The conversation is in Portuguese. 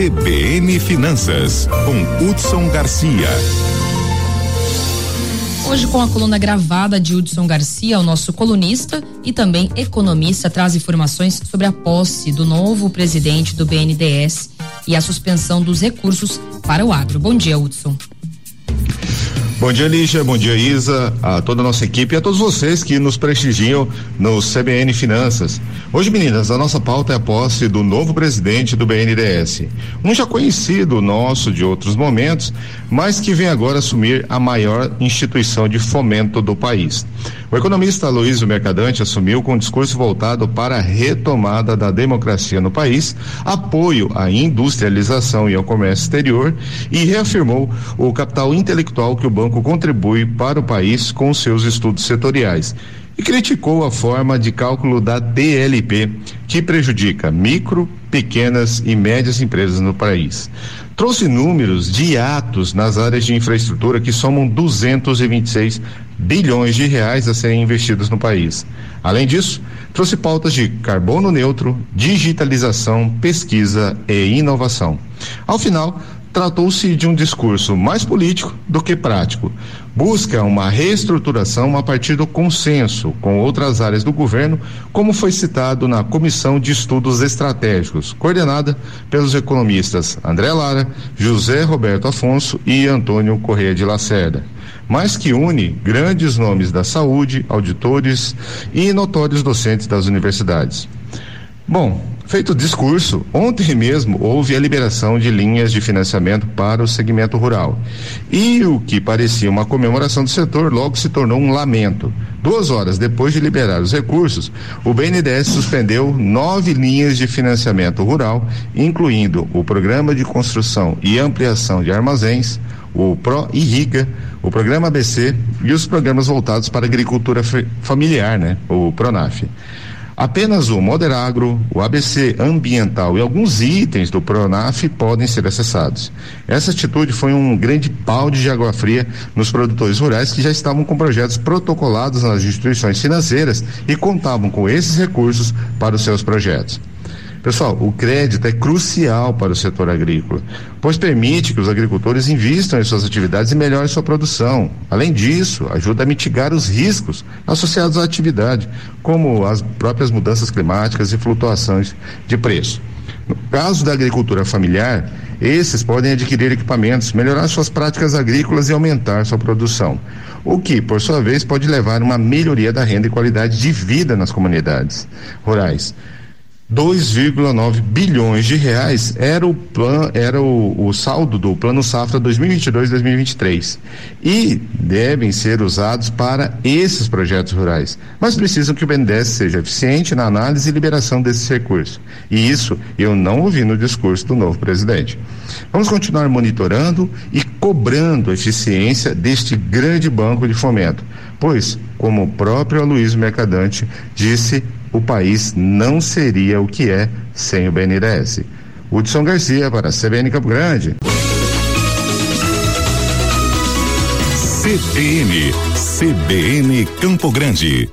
CBN Finanças, com Hudson Garcia. Hoje, com a coluna gravada de Hudson Garcia, o nosso colunista e também economista, traz informações sobre a posse do novo presidente do BNDES e a suspensão dos recursos para o agro. Bom dia, Hudson. Bom dia, Lígia. Bom dia, Isa, a toda a nossa equipe e a todos vocês que nos prestigiam no CBN Finanças. Hoje, meninas, a nossa pauta é a posse do novo presidente do BNDES. Um já conhecido nosso de outros momentos, mas que vem agora assumir a maior instituição de fomento do país. O economista Aloysio Mercadante assumiu com um discurso voltado para a retomada da democracia no país, apoio à industrialização e ao comércio exterior e reafirmou o capital intelectual que o banco contribui para o país com seus estudos setoriais e criticou a forma de cálculo da DLP, que prejudica micro, pequenas e médias empresas no país. Trouxe números de atos nas áreas de infraestrutura que somam 226 bilhões de reais a serem investidos no país. Além disso, trouxe pautas de carbono neutro, digitalização, pesquisa e inovação. Ao final, tratou-se de um discurso mais político do que prático. Busca uma reestruturação a partir do consenso com outras áreas do governo, como foi citado na Comissão de Estudos Estratégicos, coordenada pelos economistas André Lara, José Roberto Afonso e Antônio Correia de Lacerda mas que une grandes nomes da saúde, auditores e notórios docentes das universidades. Bom, feito o discurso, ontem mesmo houve a liberação de linhas de financiamento para o segmento rural. E o que parecia uma comemoração do setor logo se tornou um lamento. Duas horas depois de liberar os recursos, o BNDES suspendeu nove linhas de financiamento rural, incluindo o Programa de Construção e Ampliação de Armazéns, o Pro Irriga, o Programa ABC e os programas voltados para a agricultura familiar, né? O Pronaf. Apenas o Moderagro, o ABC ambiental e alguns itens do Pronaf podem ser acessados. Essa atitude foi um grande balde de água fria nos produtores rurais que já estavam com projetos protocolados nas instituições financeiras e contavam com esses recursos para os seus projetos. Pessoal, o crédito é crucial para o setor agrícola, pois permite que os agricultores invistam em suas atividades e melhorem sua produção. Além disso, ajuda a mitigar os riscos associados à atividade, como as próprias mudanças climáticas e flutuações de preço. No caso da agricultura familiar, esses podem adquirir equipamentos, melhorar suas práticas agrícolas e aumentar sua produção, o que, por sua vez, pode levar a uma melhoria da renda e qualidade de vida nas comunidades rurais. 2,9 bilhões de reais era o plan, era o, o saldo do Plano Safra 2022-2023 e devem ser usados para esses projetos rurais, mas precisam que o BNDES seja eficiente na análise e liberação desses recursos. E isso eu não ouvi no discurso do novo presidente. Vamos continuar monitorando e cobrando a eficiência deste grande banco de fomento, pois, como o próprio Aloysio Mercadante disse, o país não seria o que é sem o BNDES. Hudson Garcia para a CBN Campo Grande. CBN, CBN Campo Grande.